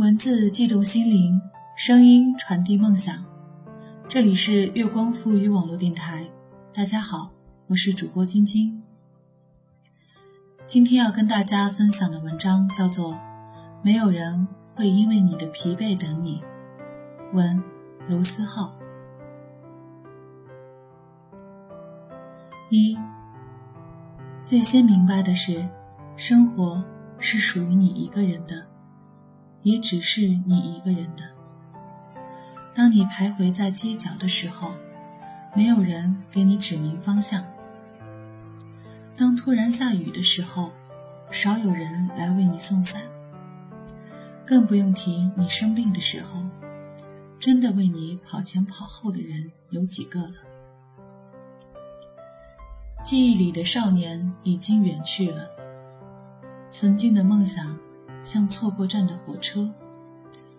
文字悸动心灵，声音传递梦想。这里是月光赋予网络电台，大家好，我是主播晶晶。今天要跟大家分享的文章叫做《没有人会因为你的疲惫等你》，文卢思浩。一，最先明白的是，生活是属于你一个人的。也只是你一个人的。当你徘徊在街角的时候，没有人给你指明方向；当突然下雨的时候，少有人来为你送伞。更不用提你生病的时候，真的为你跑前跑后的人有几个了？记忆里的少年已经远去了，曾经的梦想。像错过站的火车，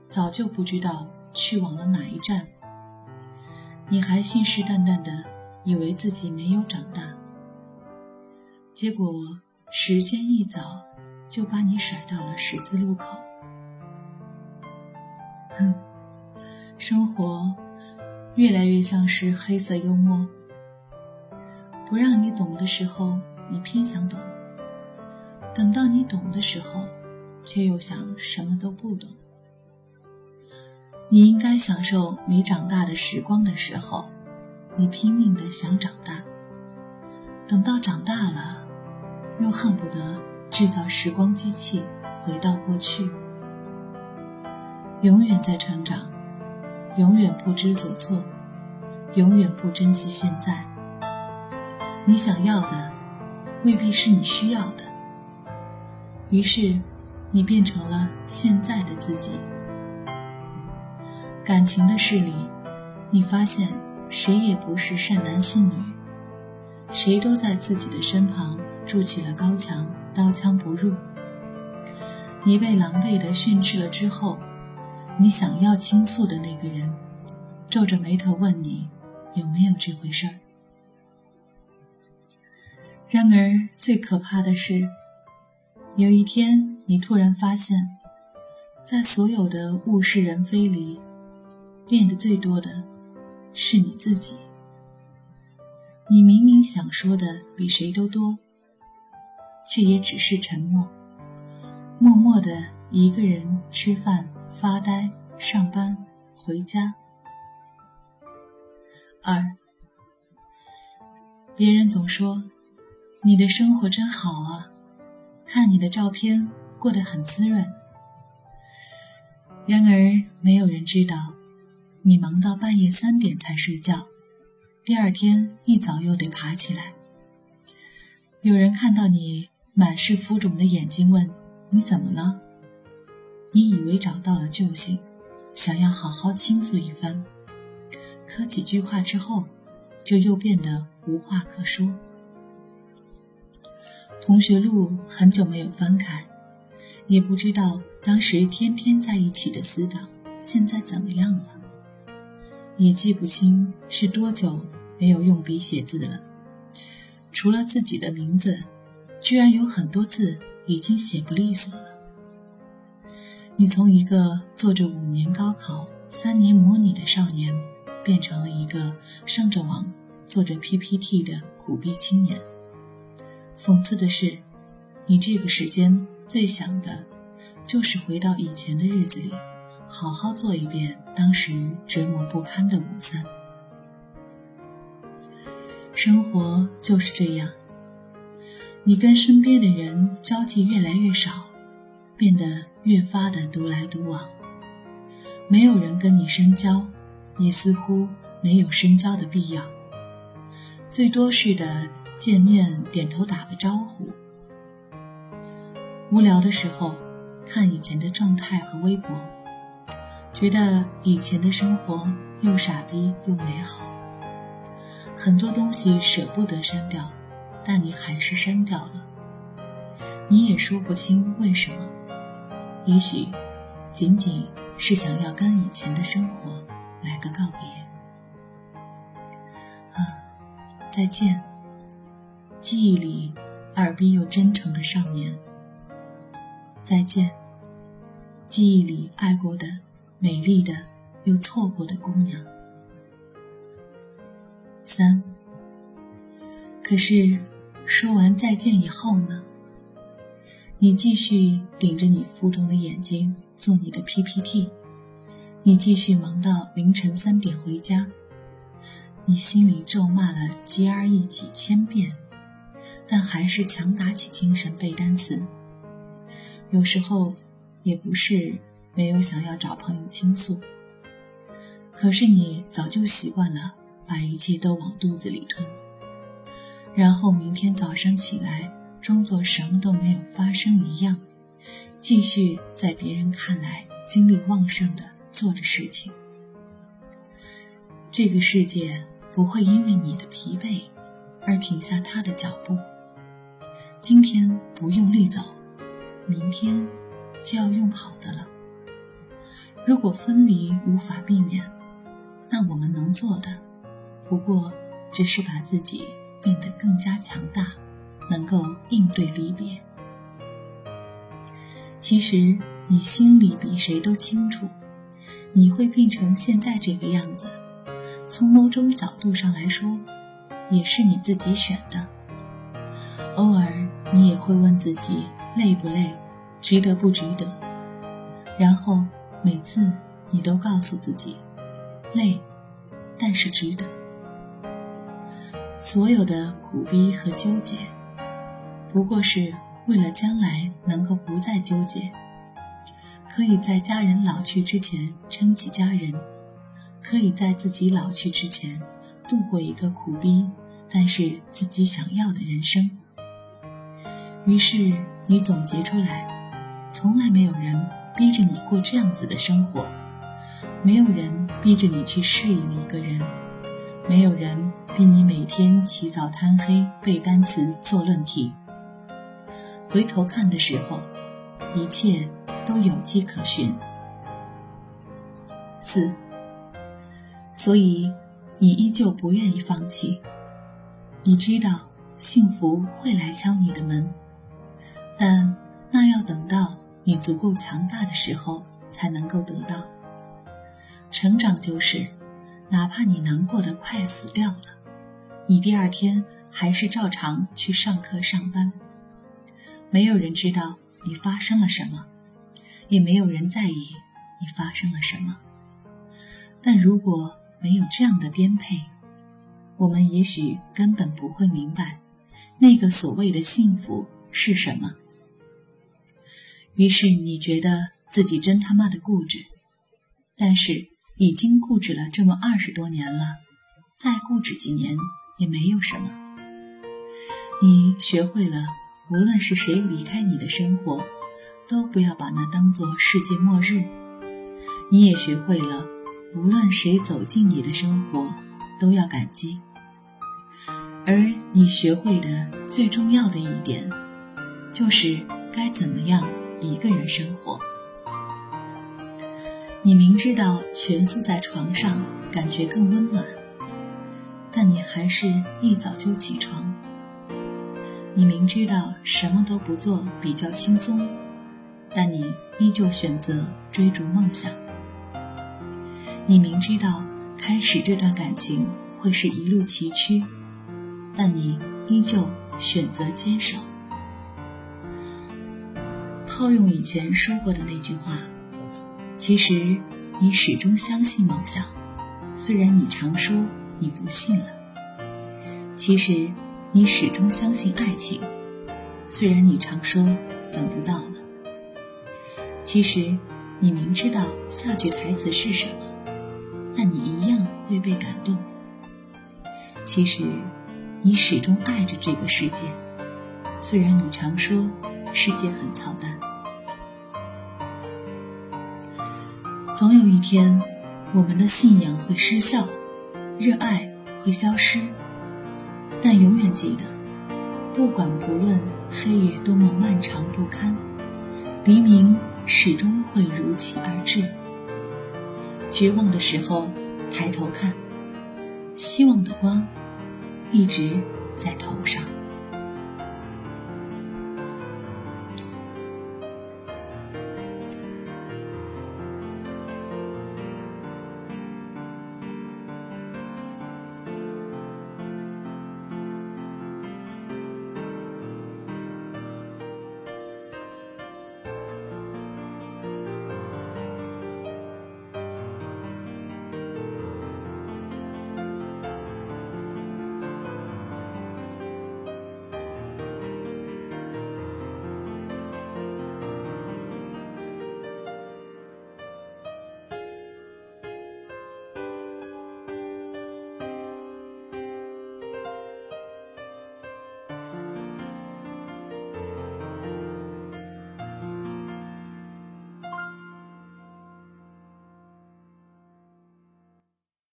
早就不知道去往了哪一站。你还信誓旦旦的以为自己没有长大，结果时间一早就把你甩到了十字路口。哼，生活越来越像是黑色幽默，不让你懂的时候，你偏想懂；等到你懂的时候，却又想什么都不懂。你应该享受没长大的时光的时候，你拼命的想长大。等到长大了，又恨不得制造时光机器回到过去。永远在成长，永远不知所措，永远不珍惜现在。你想要的，未必是你需要的。于是。你变成了现在的自己。感情的事里，你发现谁也不是善男信女，谁都在自己的身旁筑起了高墙，刀枪不入。你被狼狈的训斥了之后，你想要倾诉的那个人，皱着眉头问你有没有这回事儿。然而最可怕的是，有一天。你突然发现，在所有的物是人非里，变得最多的是你自己。你明明想说的比谁都多，却也只是沉默，默默的一个人吃饭、发呆、上班、回家。二，别人总说你的生活真好啊，看你的照片。过得很滋润。然而，没有人知道，你忙到半夜三点才睡觉，第二天一早又得爬起来。有人看到你满是浮肿的眼睛，问你怎么了？你以为找到了救星，想要好好倾诉一番，可几句话之后，就又变得无话可说。同学录很久没有翻开。也不知道当时天天在一起的死党现在怎么样了，也记不清是多久没有用笔写字了。除了自己的名字，居然有很多字已经写不利索了。你从一个做着五年高考、三年模拟的少年，变成了一个上着网、做着 PPT 的苦逼青年。讽刺的是，你这个时间。最想的，就是回到以前的日子里，好好做一遍当时折磨不堪的午餐。生活就是这样，你跟身边的人交际越来越少，变得越发的独来独往。没有人跟你深交，也似乎没有深交的必要。最多是的见面点头打个招呼。无聊的时候，看以前的状态和微博，觉得以前的生活又傻逼又美好。很多东西舍不得删掉，但你还是删掉了。你也说不清为什么，也许仅仅是想要跟以前的生活来个告别。啊，再见，记忆里二逼又真诚的少年。再见，记忆里爱过的、美丽的又错过的姑娘。三。可是，说完再见以后呢？你继续顶着你浮肿的眼睛做你的 PPT，你继续忙到凌晨三点回家，你心里咒骂了 GRE 几千遍，但还是强打起精神背单词。有时候也不是没有想要找朋友倾诉，可是你早就习惯了把一切都往肚子里吞。然后明天早上起来，装作什么都没有发生一样，继续在别人看来精力旺盛的做着事情。这个世界不会因为你的疲惫而停下他的脚步。今天不用力走，明天就要用跑的了。如果分离无法避免，那我们能做的，不过只是把自己。变得更加强大，能够应对离别。其实你心里比谁都清楚，你会变成现在这个样子，从某种角度上来说，也是你自己选的。偶尔你也会问自己累不累，值得不值得，然后每次你都告诉自己，累，但是值得。所有的苦逼和纠结，不过是为了将来能够不再纠结，可以在家人老去之前撑起家人，可以在自己老去之前度过一个苦逼但是自己想要的人生。于是你总结出来，从来没有人逼着你过这样子的生活，没有人逼着你去适应一个人，没有人。逼你每天起早贪黑背单词做论题，回头看的时候，一切都有迹可循。四，所以你依旧不愿意放弃。你知道幸福会来敲你的门，但那要等到你足够强大的时候才能够得到。成长就是，哪怕你难过的快死掉了。你第二天还是照常去上课上班，没有人知道你发生了什么，也没有人在意你发生了什么。但如果没有这样的颠沛，我们也许根本不会明白那个所谓的幸福是什么。于是你觉得自己真他妈的固执，但是已经固执了这么二十多年了，再固执几年。也没有什么。你学会了，无论是谁离开你的生活，都不要把那当做世界末日。你也学会了，无论谁走进你的生活，都要感激。而你学会的最重要的一点，就是该怎么样一个人生活。你明知道蜷缩在床上感觉更温暖。但你还是一早就起床。你明知道什么都不做比较轻松，但你依旧选择追逐梦想。你明知道开始这段感情会是一路崎岖，但你依旧选择坚守。套用以前说过的那句话，其实你始终相信梦想，虽然你常说。你不信了。其实，你始终相信爱情，虽然你常说等不到了。其实，你明知道下句台词是什么，但你一样会被感动。其实，你始终爱着这个世界，虽然你常说世界很操蛋。总有一天，我们的信仰会失效。热爱会消失，但永远记得，不管不论黑夜多么漫长不堪，黎明始终会如期而至。绝望的时候，抬头看，希望的光一直在头上。